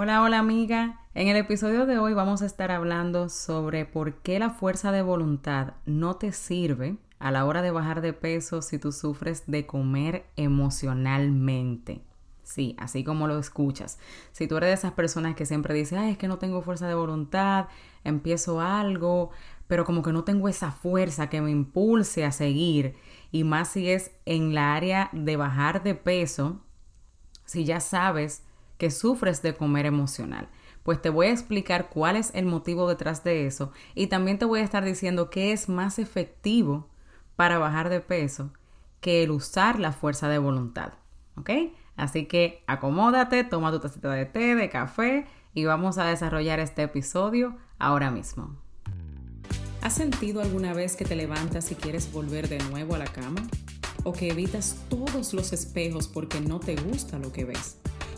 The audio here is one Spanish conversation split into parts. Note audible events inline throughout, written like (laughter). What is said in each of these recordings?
Hola, hola amiga. En el episodio de hoy vamos a estar hablando sobre por qué la fuerza de voluntad no te sirve a la hora de bajar de peso si tú sufres de comer emocionalmente. Sí, así como lo escuchas. Si tú eres de esas personas que siempre dice, ay, es que no tengo fuerza de voluntad, empiezo algo, pero como que no tengo esa fuerza que me impulse a seguir, y más si es en la área de bajar de peso, si ya sabes que sufres de comer emocional. Pues te voy a explicar cuál es el motivo detrás de eso y también te voy a estar diciendo qué es más efectivo para bajar de peso que el usar la fuerza de voluntad. ¿Ok? Así que acomódate, toma tu tacita de té, de café y vamos a desarrollar este episodio ahora mismo. ¿Has sentido alguna vez que te levantas y quieres volver de nuevo a la cama? ¿O que evitas todos los espejos porque no te gusta lo que ves?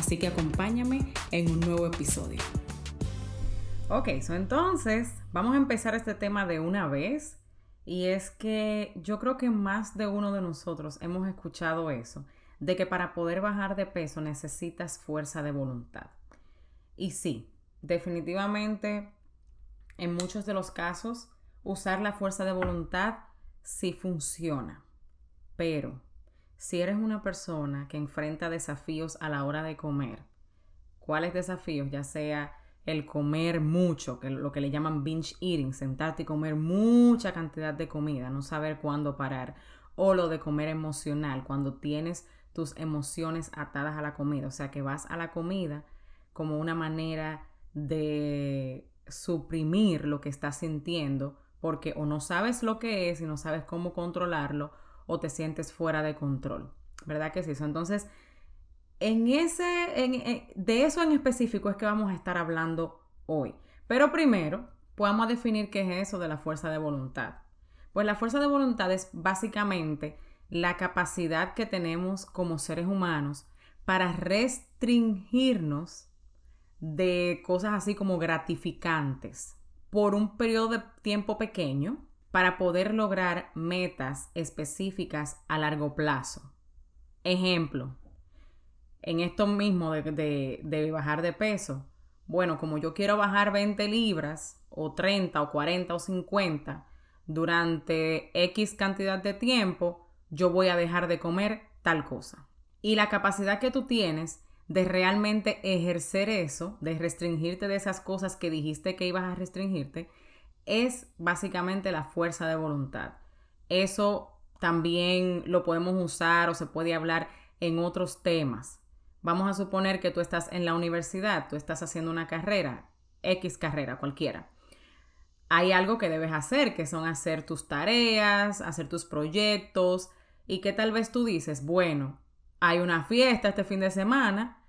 Así que acompáñame en un nuevo episodio. Ok, so entonces vamos a empezar este tema de una vez. Y es que yo creo que más de uno de nosotros hemos escuchado eso, de que para poder bajar de peso necesitas fuerza de voluntad. Y sí, definitivamente en muchos de los casos usar la fuerza de voluntad sí funciona. Pero si eres una persona que enfrenta desafíos a la hora de comer, ¿cuáles desafíos? Ya sea el comer mucho, que lo que le llaman binge eating, sentarte y comer mucha cantidad de comida, no saber cuándo parar, o lo de comer emocional, cuando tienes tus emociones atadas a la comida, o sea que vas a la comida como una manera de suprimir lo que estás sintiendo, porque o no sabes lo que es y no sabes cómo controlarlo, o te sientes fuera de control. ¿Verdad que sí? Entonces, en ese, de eso en específico es que vamos a estar hablando hoy. Pero primero, podemos definir qué es eso de la fuerza de voluntad. Pues la fuerza de voluntad es básicamente la capacidad que tenemos como seres humanos para restringirnos de cosas así como gratificantes por un periodo de tiempo pequeño para poder lograr metas específicas a largo plazo. Ejemplo, en esto mismo de, bajar de peso, bueno, como yo quiero bajar 20 libras o 30 o 40 o 50 durante X cantidad de tiempo, yo voy a dejar de comer tal cosa. Y la capacidad que tú tienes de realmente ejercer eso, de restringirte de esas cosas que dijiste que ibas a restringirte, es básicamente la fuerza de voluntad. Eso también lo podemos usar o se puede hablar en otros temas. Vamos a suponer que tú estás en la universidad, tú estás haciendo una carrera, X carrera, cualquiera. Hay algo que debes hacer, que son hacer tus tareas, hacer tus proyectos, y que tal vez tú dices, bueno, hay una fiesta este fin de semana,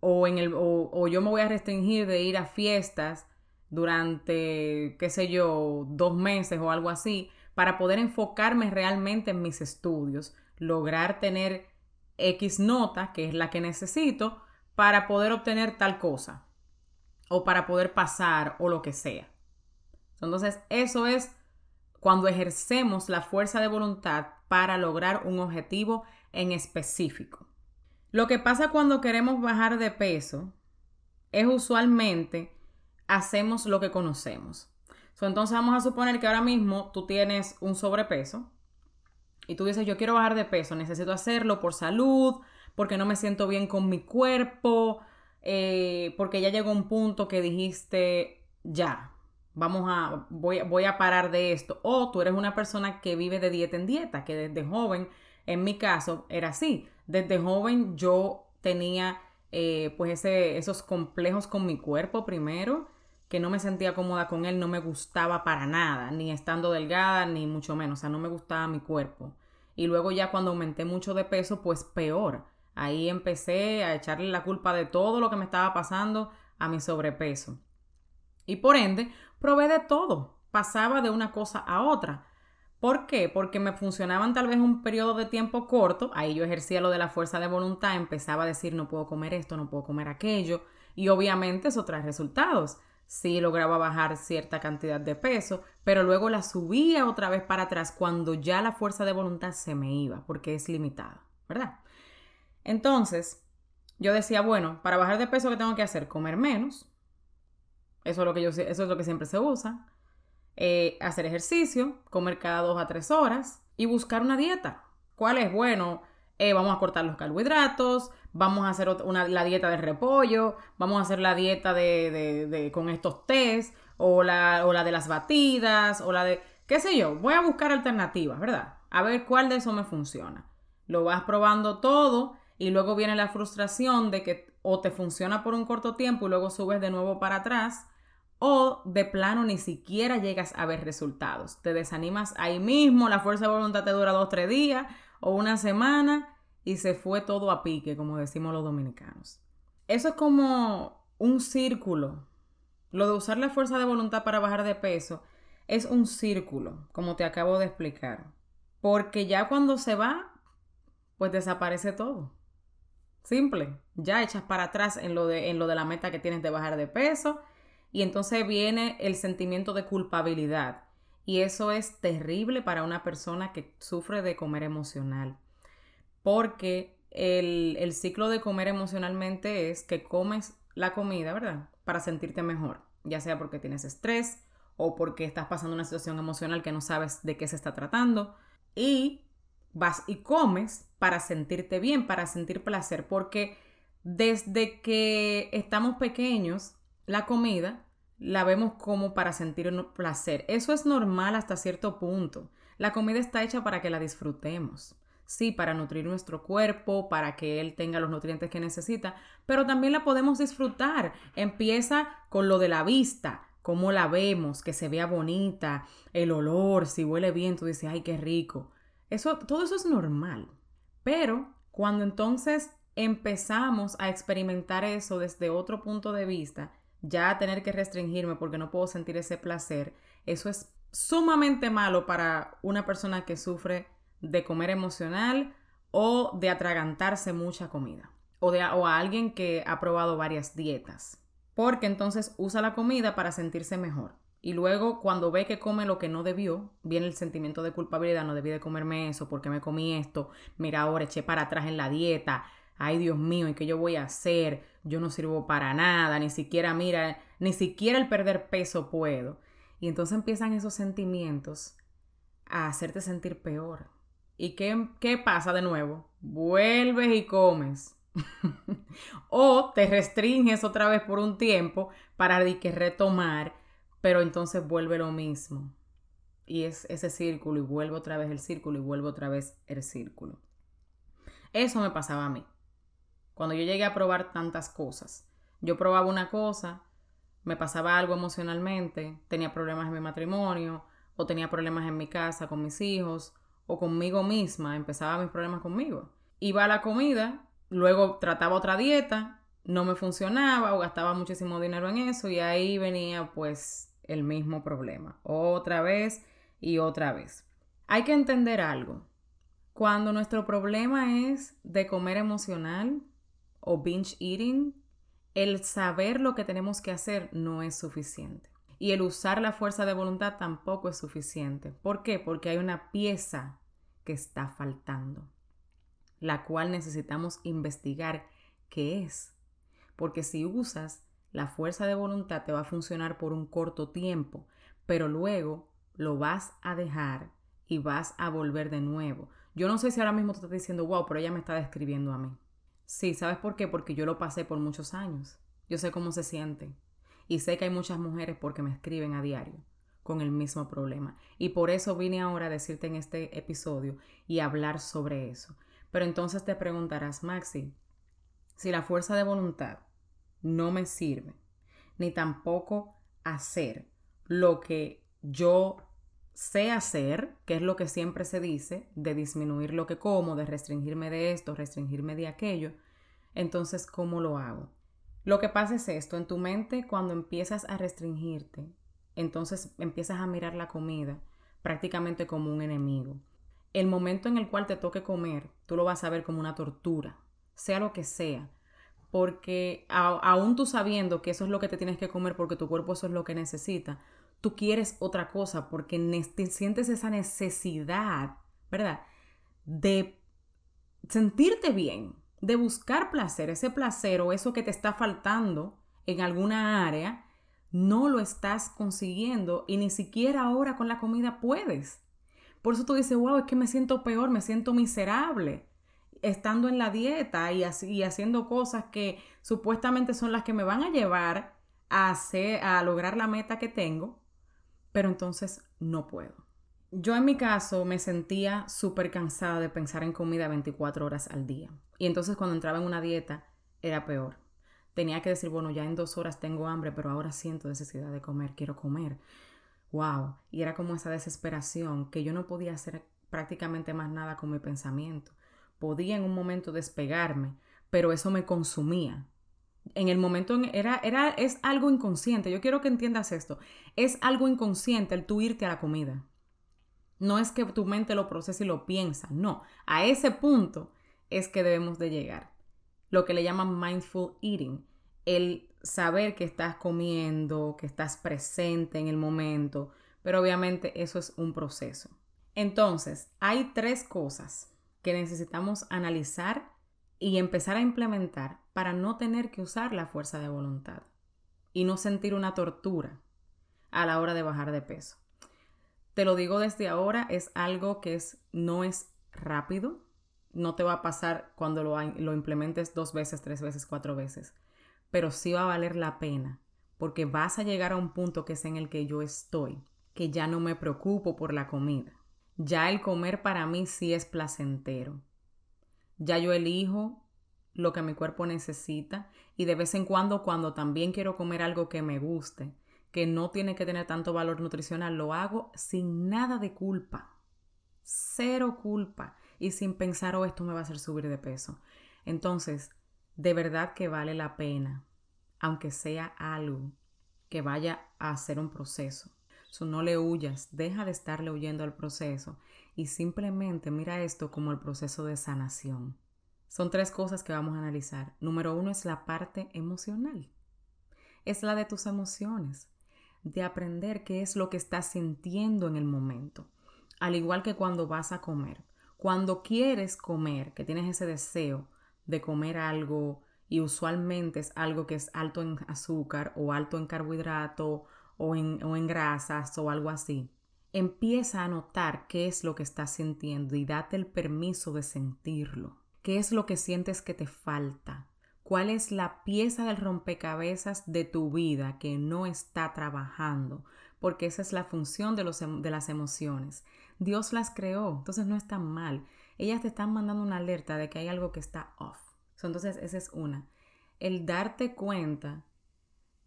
o, en el, o yo me voy a restringir de ir a fiestas durante, qué sé yo, dos meses o algo así, para poder enfocarme realmente en mis estudios, lograr tener X nota, que es la que necesito, para poder obtener tal cosa, o para poder pasar, o lo que sea. Entonces, eso es cuando ejercemos la fuerza de voluntad para lograr un objetivo en específico. Lo que pasa cuando queremos bajar de peso es usualmente hacemos lo que conocemos. entonces vamos a suponer que ahora mismo tú tienes un sobrepeso y tú dices, yo quiero bajar de peso, necesito hacerlo por salud, porque no me siento bien con mi cuerpo, eh, porque ya llegó un punto que dijiste, ya, vamos a, voy, voy a parar de esto. O tú eres una persona que vive de dieta en dieta, que desde joven, en mi caso, era así. Desde joven yo tenía eh, pues esos complejos con mi cuerpo primero que no me sentía cómoda con él, no me gustaba para nada, ni estando delgada, ni mucho menos, o sea, no me gustaba mi cuerpo. Y luego ya cuando aumenté mucho de peso, pues peor. Ahí empecé a echarle la culpa de todo lo que me estaba pasando a mi sobrepeso. Y por ende, probé de todo, pasaba de una cosa a otra. ¿Por qué? Porque me funcionaban tal vez un periodo de tiempo corto, ahí yo ejercía lo de la fuerza de voluntad, empezaba a decir no puedo comer esto, no puedo comer aquello, y obviamente eso trae resultados. Sí lograba bajar cierta cantidad de peso, pero luego la subía otra vez para atrás cuando ya la fuerza de voluntad se me iba, porque es limitada, ¿verdad? Entonces, yo decía, bueno, para bajar de peso, ¿qué tengo que hacer? Comer menos. Eso es lo que, yo, es lo que siempre se usa. Eh, hacer ejercicio, comer cada dos a tres horas y buscar una dieta. ¿Cuál es? Bueno, eh, vamos a cortar los carbohidratos, vamos a hacer una, la dieta de repollo, vamos a hacer la dieta de, con estos tés, o la, o la de las batidas, o la de, qué sé yo, voy a buscar alternativas, ¿verdad? A ver cuál de eso me funciona. Lo vas probando todo y luego viene la frustración de que o te funciona por un corto tiempo y luego subes de nuevo para atrás, o de plano ni siquiera llegas a ver resultados. Te desanimas ahí mismo, la fuerza de voluntad te dura dos, tres días o una semana y se fue todo a pique, como decimos los dominicanos. Eso es como un círculo. Lo de usar la fuerza de voluntad para bajar de peso es un círculo, como te acabo de explicar. Porque ya cuando se va, pues desaparece todo. Simple. Ya echas para atrás en lo de, en lo de la meta que tienes de bajar de peso y entonces viene el sentimiento de culpabilidad. Y eso es terrible para una persona que sufre de comer emocional. Porque el, el ciclo de comer emocionalmente es que comes la comida, ¿verdad? Para sentirte mejor. Ya sea porque tienes estrés o porque estás pasando una situación emocional que no sabes de qué se está tratando. Y vas y comes para sentirte bien, para sentir placer. Porque desde que estamos pequeños, la comida la vemos como para sentir placer. Eso es normal hasta cierto punto. La comida está hecha para que la disfrutemos. Sí, para nutrir nuestro cuerpo, para que él tenga los nutrientes que necesita, pero también la podemos disfrutar. Empieza con lo de la vista, cómo la vemos, que se vea bonita, el olor, si huele bien, tú dices, ay, qué rico. Eso, todo eso es normal. Pero cuando entonces empezamos a experimentar eso desde otro punto de vista, ya tener que restringirme porque no puedo sentir ese placer, eso es sumamente malo para una persona que sufre de comer emocional o de atragantarse mucha comida o, de, o a alguien que ha probado varias dietas. Porque entonces usa la comida para sentirse mejor. Y luego cuando ve que come lo que no debió, viene el sentimiento de culpabilidad, no debí de comerme eso, porque me comí esto, mira ahora eché para atrás en la dieta, ay Dios mío, ¿y qué yo voy a hacer? Yo no sirvo para nada, ni siquiera, mira, ni siquiera el perder peso puedo. Y entonces empiezan esos sentimientos a hacerte sentir peor. ¿Y qué, qué pasa de nuevo? Vuelves y comes. (laughs) o te restringes otra vez por un tiempo para que retomar, pero entonces vuelve lo mismo. Y es ese círculo y vuelve otra vez el círculo y vuelve otra vez el círculo. Eso me pasaba a mí. Cuando yo llegué a probar tantas cosas, yo probaba una cosa, me pasaba algo emocionalmente, tenía problemas en mi matrimonio, o tenía problemas en mi casa con mis hijos, o conmigo misma, empezaba mis problemas conmigo. Iba a la comida, luego trataba otra dieta, no me funcionaba o gastaba muchísimo dinero en eso y ahí venía pues el mismo problema, otra vez y otra vez. Hay que entender algo. Cuando nuestro problema es de comer emocional, o binge eating, el saber lo que tenemos que hacer no es suficiente. Y el usar la fuerza de voluntad tampoco es suficiente. ¿Por qué? Porque hay una pieza que está faltando, la cual necesitamos investigar qué es. Porque si usas la fuerza de voluntad te va a funcionar por un corto tiempo, pero luego lo vas a dejar y vas a volver de nuevo. Yo no sé si ahora mismo te estás diciendo, wow, pero ella me está describiendo a mí. Sí, ¿sabes por qué? Porque yo lo pasé por muchos años. Yo sé cómo se siente. Y sé que hay muchas mujeres porque me escriben a diario con el mismo problema. Y por eso vine ahora a decirte en este episodio y hablar sobre eso. Pero entonces te preguntarás, Maxi, si la fuerza de voluntad no me sirve, ni tampoco hacer lo que yo sé hacer, que es lo que siempre se dice, de disminuir lo que como, de restringirme de esto, restringirme de aquello, entonces, ¿cómo lo hago? Lo que pasa es esto, en tu mente cuando empiezas a restringirte, entonces empiezas a mirar la comida prácticamente como un enemigo. El momento en el cual te toque comer, tú lo vas a ver como una tortura, sea lo que sea, porque aún tú sabiendo que eso es lo que te tienes que comer porque tu cuerpo eso es lo que necesita, tú quieres otra cosa porque sientes esa necesidad, ¿verdad? De sentirte bien, de buscar placer, ese placer o eso que te está faltando en alguna área, no lo estás consiguiendo y ni siquiera ahora con la comida puedes. Por eso tú dices, wow, es que me siento peor, me siento miserable estando en la dieta y, haciendo cosas que supuestamente son las que me van a llevar a lograr la meta que tengo, pero entonces no puedo. Yo en mi caso me sentía súper cansada de pensar en comida 24 horas al día. Y entonces cuando entraba en una dieta era peor. Tenía que decir, bueno, ya en dos horas tengo hambre, pero ahora siento necesidad de comer, quiero comer. ¡Wow! Y era como esa desesperación que yo no podía hacer prácticamente más nada con mi pensamiento podía en un momento despegarme, pero eso me consumía. En el momento era, era, es algo inconsciente. Yo quiero que entiendas esto. Es algo inconsciente el tú irte a la comida. No es que tu mente lo procese y lo piensa. No. A ese punto es que debemos de llegar. Lo que le llaman mindful eating. El saber que estás comiendo, que estás presente en el momento. Pero obviamente eso es un proceso. Entonces, hay tres cosas que necesitamos analizar y empezar a implementar para no tener que usar la fuerza de voluntad y no sentir una tortura a la hora de bajar de peso. Te lo digo desde ahora, es algo que es, no es rápido, no te va a pasar cuando lo, lo implementes dos veces, tres veces, cuatro veces, pero sí va a valer la pena porque vas a llegar a un punto que es en el que yo estoy, que ya no me preocupo por la comida ya el comer para mí sí es placentero. Ya yo elijo lo que mi cuerpo necesita y de vez en cuando cuando también quiero comer algo que me guste, que no tiene que tener tanto valor nutricional, lo hago sin nada de culpa. Cero culpa y sin pensar, oh, esto me va a hacer subir de peso. Entonces, de verdad que vale la pena, aunque sea algo que vaya a hacer un proceso no le huyas, deja de estarle huyendo al proceso y simplemente mira esto como el proceso de sanación. Son tres cosas que vamos a analizar. Número uno es la parte emocional. Es la de tus emociones, de aprender qué es lo que estás sintiendo en el momento. Al igual que cuando vas a comer. Cuando quieres comer, que tienes ese deseo de comer algo y usualmente es algo que es alto en azúcar o alto en carbohidrato o en, grasas o algo así. Empieza a notar qué es lo que estás sintiendo y date el permiso de sentirlo. ¿Qué es lo que sientes que te falta? ¿Cuál es la pieza del rompecabezas de tu vida que no está trabajando? Porque esa es la función de, los, em, de las emociones. Dios las creó, entonces no están mal. Ellas te están mandando una alerta de que hay algo que está off. Entonces, esa es una. El darte cuenta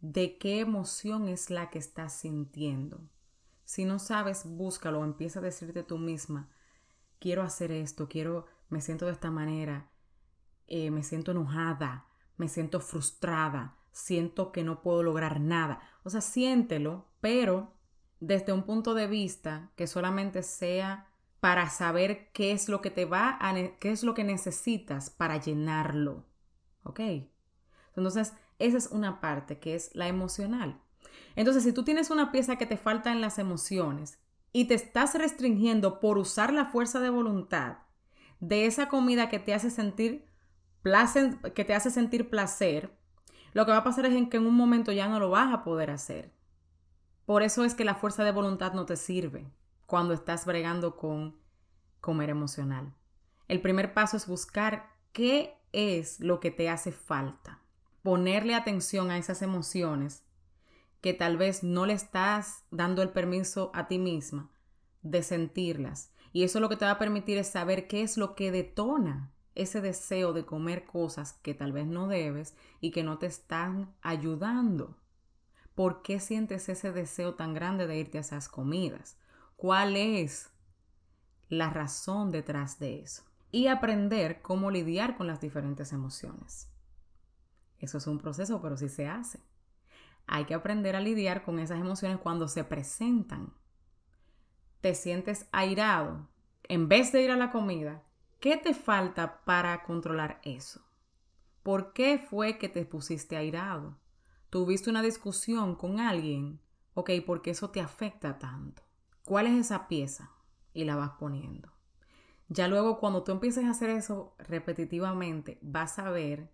de qué emoción es la que estás sintiendo. Si no sabes, búscalo, empieza a decirte tú misma, quiero hacer esto, quiero, me siento de esta manera, eh, me siento enojada, me siento frustrada, siento que no puedo lograr nada. O sea, siéntelo, pero desde un punto de vista que solamente sea para saber qué es lo que te va a, qué es lo que necesitas para llenarlo. ¿Ok? Entonces, esa es una parte que es la emocional. Entonces, si tú tienes una pieza que te falta en las emociones y te estás restringiendo por usar la fuerza de voluntad de esa comida que te hace sentir placer, que te hace sentir placer, lo que va a pasar es que en un momento ya no lo vas a poder hacer. Por eso es que la fuerza de voluntad no te sirve cuando estás bregando con comer emocional. El primer paso es buscar qué es lo que te hace falta ponerle atención a esas emociones que tal vez no le estás dando el permiso a ti misma de sentirlas. Y eso lo que te va a permitir es saber qué es lo que detona ese deseo de comer cosas que tal vez no debes y que no te están ayudando. ¿Por qué sientes ese deseo tan grande de irte a esas comidas? ¿Cuál es la razón detrás de eso? Y aprender cómo lidiar con las diferentes emociones. Eso es un proceso, pero sí se hace. Hay que aprender a lidiar con esas emociones cuando se presentan. Te sientes airado. En vez de ir a la comida, ¿qué te falta para controlar eso? ¿Por qué fue que te pusiste airado? ¿Tuviste una discusión con alguien? Ok, ¿por qué eso te afecta tanto? ¿Cuál es esa pieza? Y la vas poniendo. Ya luego cuando tú empieces a hacer eso repetitivamente, vas a ver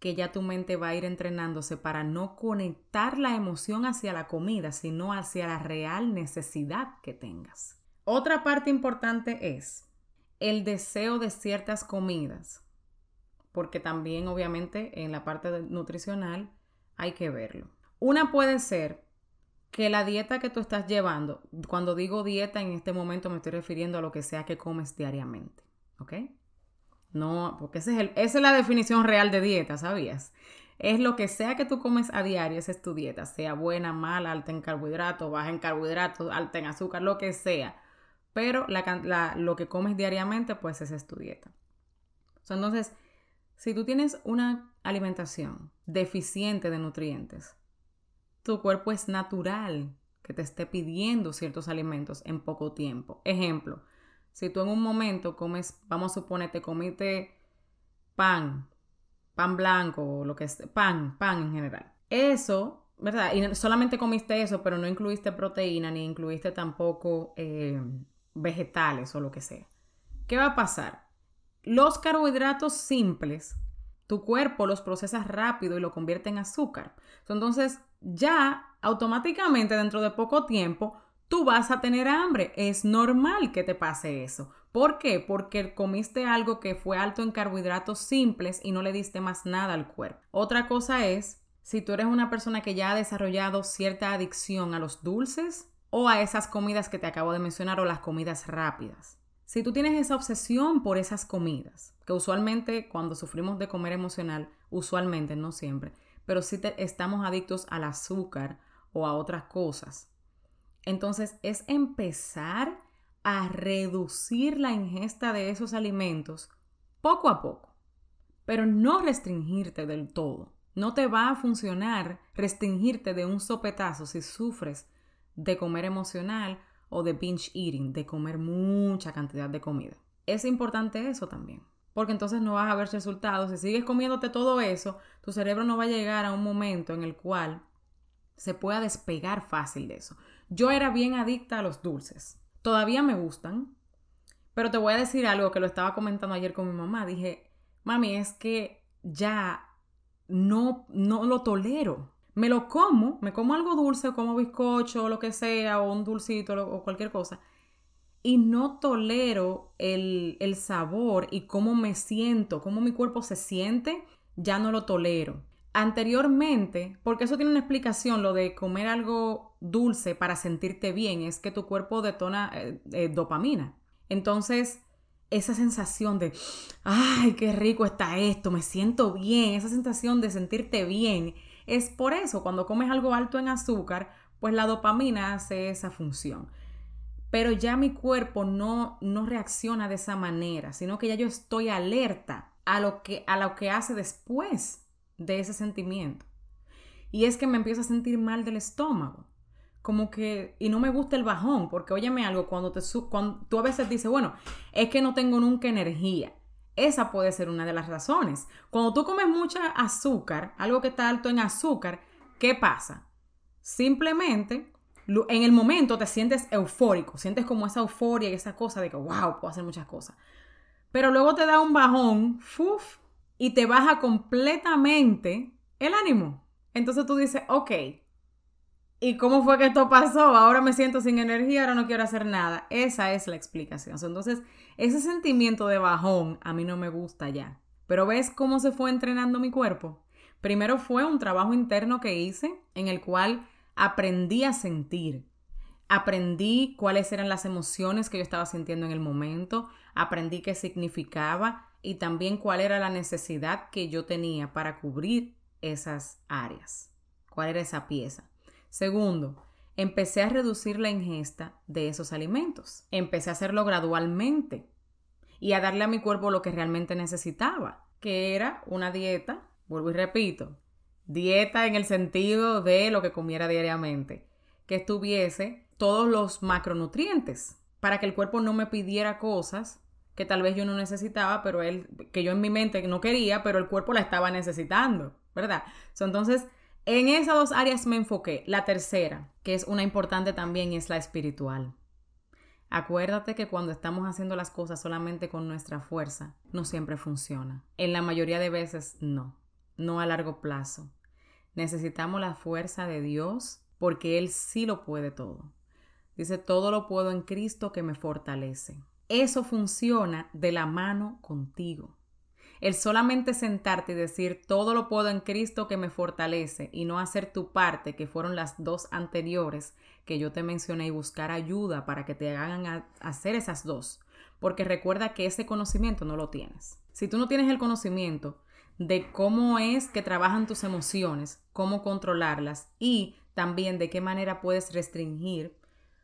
que ya tu mente va a ir entrenándose para no conectar la emoción hacia la comida, sino hacia la real necesidad que tengas. Otra parte importante es el deseo de ciertas comidas, porque también obviamente en la parte nutricional hay que verlo. Una puede ser que la dieta que tú estás llevando, cuando digo dieta en este momento me estoy refiriendo a lo que sea que comes diariamente, ¿ok? No, porque es el, esa es la definición real de dieta, ¿sabías? Es lo que sea que tú comes a diario, esa es tu dieta, sea buena, mala, alta en carbohidratos, baja en carbohidratos, alta en azúcar, lo que sea. Pero lo que comes diariamente, pues esa es tu dieta. entonces, si tú tienes una alimentación deficiente de nutrientes, tu cuerpo es natural que te esté pidiendo ciertos alimentos en poco tiempo. Ejemplo, si tú en un momento comes, vamos a suponer, te comiste pan, pan blanco lo que es, pan, pan en general. Eso, ¿verdad? Y solamente comiste eso, pero no incluiste proteína ni incluiste tampoco eh, vegetales o lo que sea. ¿Qué va a pasar? Los carbohidratos simples, tu cuerpo los procesa rápido y lo convierte en azúcar. Entonces, ya automáticamente dentro de poco tiempo, tú vas a tener hambre. Es normal que te pase eso. ¿Por qué? Porque comiste algo que fue alto en carbohidratos simples y no le diste más nada al cuerpo. Otra cosa es, si tú eres una persona que ya ha desarrollado cierta adicción a los dulces o a esas comidas que te acabo de mencionar o las comidas rápidas. Si tú tienes esa obsesión por esas comidas, que usualmente cuando sufrimos de comer emocional, usualmente, no siempre, pero si estamos adictos al azúcar o a otras cosas, entonces es empezar a reducir la ingesta de esos alimentos poco a poco, pero no restringirte del todo. No te va a funcionar restringirte de un sopetazo si sufres de comer emocional o de binge eating, de comer mucha cantidad de comida. Es importante eso también, porque entonces no vas a ver resultados. Si sigues comiéndote todo eso, tu cerebro no va a llegar a un momento en el cual se pueda despegar fácil de eso. Yo era bien adicta a los dulces. Todavía me gustan. Pero te voy a decir algo que lo estaba comentando ayer con mi mamá. Dije, mami, es que ya no, no lo tolero. Me lo como, me como algo dulce, como bizcocho lo que sea, o un dulcito o cualquier cosa. Y no tolero el, el sabor y cómo me siento, cómo mi cuerpo se siente, ya no lo tolero anteriormente, porque eso tiene una explicación, lo de comer algo dulce para sentirte bien, es que tu cuerpo detona eh, eh, dopamina. Entonces, esa sensación de, ay, qué rico está esto, me siento bien, esa sensación de sentirte bien, es por eso, cuando comes algo alto en azúcar, pues la dopamina hace esa función. Pero ya mi cuerpo no, no reacciona de esa manera, sino que ya yo estoy alerta a lo que, a lo que hace después de ese sentimiento. Y es que me empiezo a sentir mal del estómago. Como que, y no me gusta el bajón, porque óyeme algo, cuando, te, cuando tú a veces dices, bueno, es que no tengo nunca energía. Esa puede ser una de las razones. Cuando tú comes mucha azúcar, algo que está alto en azúcar, ¿qué pasa? Simplemente en el momento te sientes eufórico, sientes como esa euforia y esa cosa de que, wow, puedo hacer muchas cosas. Pero luego te da un bajón, ¡fuf! y te baja completamente el ánimo. Entonces tú dices, ok, ¿y cómo fue que esto pasó? Ahora me siento sin energía, ahora no quiero hacer nada. Esa es la explicación. Entonces, ese sentimiento de bajón a mí no me gusta ya. Pero ves cómo se fue entrenando mi cuerpo. Primero fue un trabajo interno que hice en el cual aprendí a sentir. Aprendí cuáles eran las emociones que yo estaba sintiendo en el momento, aprendí qué significaba y también cuál era la necesidad que yo tenía para cubrir esas áreas, cuál era esa pieza. Segundo, empecé a reducir la ingesta de esos alimentos. Empecé a hacerlo gradualmente y a darle a mi cuerpo lo que realmente necesitaba, que era una dieta, vuelvo y repito, Dieta en el sentido de lo que comiera diariamente. Que estuviese todos los macronutrientes para que el cuerpo no me pidiera cosas que tal vez yo no necesitaba, pero él, que yo en mi mente no quería, pero el cuerpo la estaba necesitando, ¿verdad? entonces, en esas dos áreas me enfoqué. La tercera, que es una importante también, es la espiritual. Acuérdate que cuando estamos haciendo las cosas solamente con nuestra fuerza, no siempre funciona. En la mayoría de veces no, no a largo plazo. Necesitamos la fuerza de Dios porque Él sí lo puede todo. Dice, todo lo puedo en Cristo que me fortalece. Eso funciona de la mano contigo. El solamente sentarte y decir todo lo puedo en Cristo que me fortalece y no hacer tu parte, que fueron las dos anteriores que yo te mencioné, y buscar ayuda para que te hagan hacer esas dos. Porque recuerda que ese conocimiento no lo tienes. Si tú no tienes el conocimiento de cómo es que trabajan tus emociones, cómo controlarlas y también de qué manera puedes restringir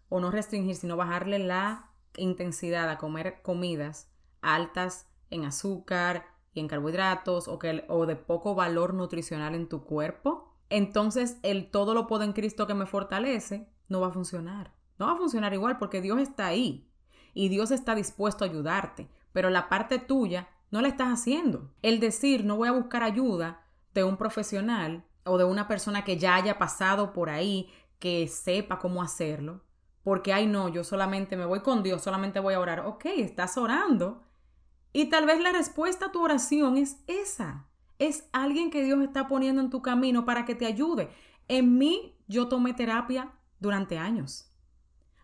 o no restringir, sino bajarle la intensidad a comer comidas altas en azúcar y en carbohidratos o, que, o de poco valor nutricional en tu cuerpo, entonces el todo lo puedo en Cristo que me fortalece no va a funcionar. No va a funcionar igual porque Dios está ahí y Dios está dispuesto a ayudarte, pero la parte tuya no la estás haciendo. El decir no voy a buscar ayuda de un profesional o de una persona que ya haya pasado por ahí, que sepa cómo hacerlo, porque, ay no, yo solamente me voy con Dios, solamente voy a orar. Ok, estás orando. Y tal vez la respuesta a tu oración es esa. Es alguien que Dios está poniendo en tu camino para que te ayude. En mí yo tomé terapia durante años.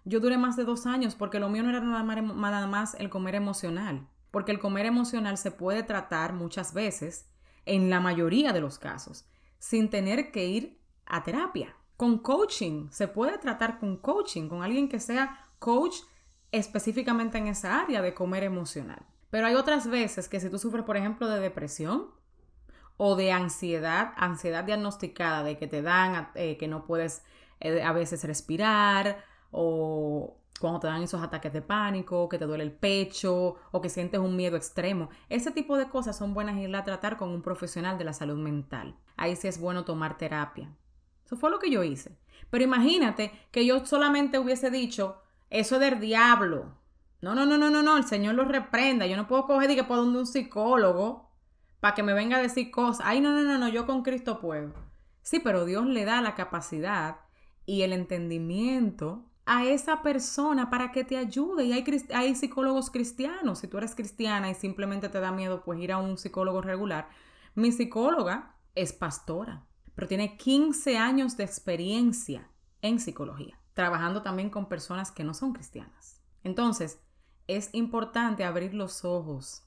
Yo duré más de dos años porque lo mío no era nada más, el comer emocional. Porque el comer emocional se puede tratar muchas veces, en la mayoría de los casos, sin tener que ir a terapia con coaching. Se puede tratar con coaching, con alguien que sea coach específicamente en esa área de comer emocional. Pero hay otras veces que si tú sufres, por ejemplo, de depresión o de ansiedad, ansiedad diagnosticada, de que te dan, eh, que no puedes eh, a veces respirar o cuando te dan esos ataques de pánico, que te duele el pecho o que sientes un miedo extremo. Ese tipo de cosas son buenas irla a tratar con un profesional de la salud mental. Ahí sí es bueno tomar terapia. Eso fue lo que yo hice. Pero imagínate que yo solamente hubiese dicho, eso del diablo. No, no, no, no, no, no, el Señor lo reprenda. Yo no puedo coger y que puedo donde un psicólogo para que me venga a decir cosas. Ay, no, no, no, no, yo con Cristo puedo. Sí, pero Dios le da la capacidad y el entendimiento a esa persona para que te ayude. Y hay, hay psicólogos cristianos. Si tú eres cristiana y simplemente te da miedo pues ir a un psicólogo regular, mi psicóloga es pastora pero tiene 15 años de experiencia en psicología, trabajando también con personas que no son cristianas. Entonces, es importante abrir los ojos,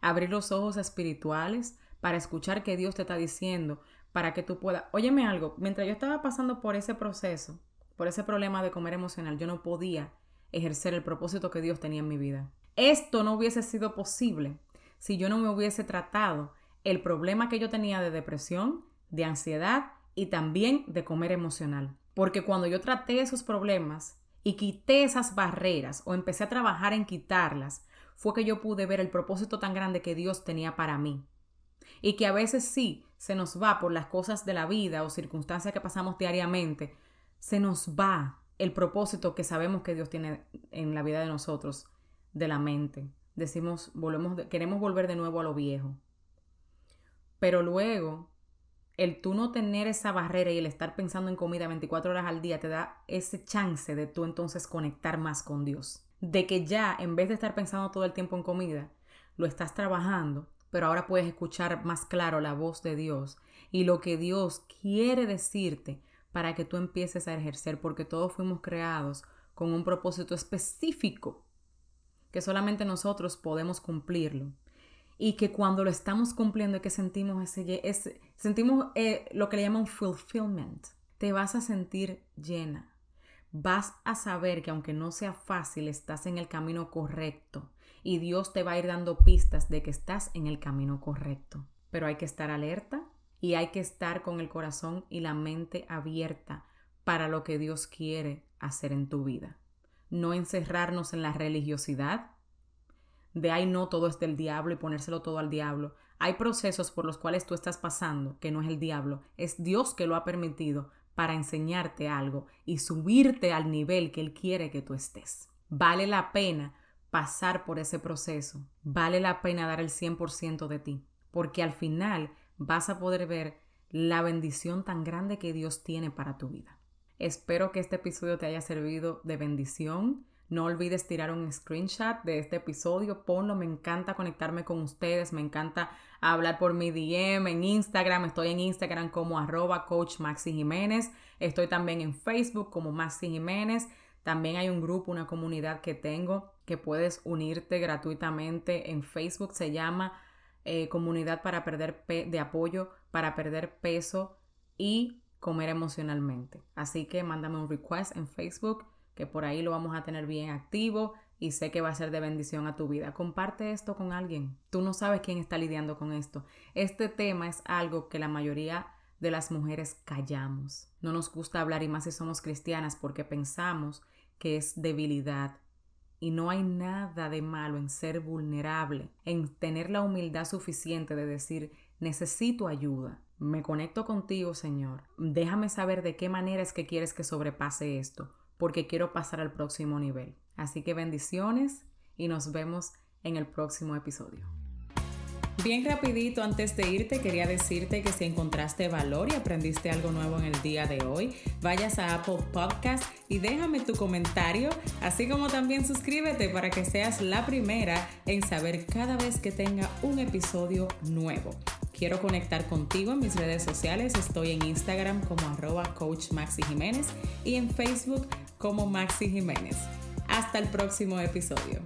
abrir los ojos espirituales para escuchar qué Dios te está diciendo, para que tú puedas... Óyeme algo, mientras yo estaba pasando por ese proceso, por ese problema de comer emocional, yo no podía ejercer el propósito que Dios tenía en mi vida. Esto no hubiese sido posible si yo no me hubiese tratado el problema que yo tenía de depresión, de ansiedad y también de comer emocional. Porque cuando yo traté esos problemas y quité esas barreras o empecé a trabajar en quitarlas, fue que yo pude ver el propósito tan grande que Dios tenía para mí. Y que a veces sí se nos va por las cosas de la vida o circunstancias que pasamos diariamente, se nos va el propósito que sabemos que Dios tiene en la vida de nosotros, de la mente. Decimos, volvemos, queremos volver de nuevo a lo viejo. Pero luego el tú no tener esa barrera y el estar pensando en comida 24 horas al día te da ese chance de tú entonces conectar más con Dios. De que ya, en vez de estar pensando todo el tiempo en comida, lo estás trabajando, pero ahora puedes escuchar más claro la voz de Dios y lo que Dios quiere decirte para que tú empieces a ejercer, porque todos fuimos creados con un propósito específico que solamente nosotros podemos cumplirlo y que cuando lo estamos cumpliendo es que sentimos ese, sentimos eh, lo que le llaman fulfillment. Te vas a sentir llena. Vas a saber que aunque no sea fácil, estás en el camino correcto y Dios te va a ir dando pistas de que estás en el camino correcto. Pero hay que estar alerta y hay que estar con el corazón y la mente abierta para lo que Dios quiere hacer en tu vida. No encerrarnos en la religiosidad, de ay no, todo es del diablo y ponérselo todo al diablo. Hay procesos por los cuales tú estás pasando, que no es el diablo, es Dios que lo ha permitido para enseñarte algo y subirte al nivel que Él quiere que tú estés. Vale la pena pasar por ese proceso, vale la pena dar el 100% de ti, porque al final vas a poder ver la bendición tan grande que Dios tiene para tu vida. Espero que este episodio te haya servido de bendición. No olvides tirar un screenshot de este episodio, ponlo, me encanta conectarme con ustedes, me encanta hablar por mi DM en Instagram, estoy en Instagram como arroba coach Jiménez, estoy también en Facebook como Maxi Jiménez, también hay un grupo, una comunidad que tengo que puedes unirte gratuitamente en Facebook, se llama eh, Comunidad para perder de apoyo para perder peso y comer emocionalmente. Así que mándame un request en Facebook que por ahí lo vamos a tener bien activo y sé que va a ser de bendición a tu vida. Comparte esto con alguien. Tú no sabes quién está lidiando con esto. Este tema es algo que la mayoría de las mujeres callamos. No nos gusta hablar y más si somos cristianas porque pensamos que es debilidad. Y no hay nada de malo en ser vulnerable, en tener la humildad suficiente de decir necesito ayuda. Me conecto contigo, Señor. Déjame saber de qué manera es que quieres que sobrepase esto porque quiero pasar al próximo nivel. Así que bendiciones y nos vemos en el próximo episodio. Bien rapidito, antes de irte, quería decirte que si encontraste valor y aprendiste algo nuevo en el día de hoy, vayas a Apple Podcast y déjame tu comentario, así como también suscríbete para que seas la primera en saber cada vez que tenga un episodio nuevo. Quiero conectar contigo en mis redes sociales. Estoy en Instagram como arroba coach y en Facebook como Maxi Jiménez. Hasta el próximo episodio.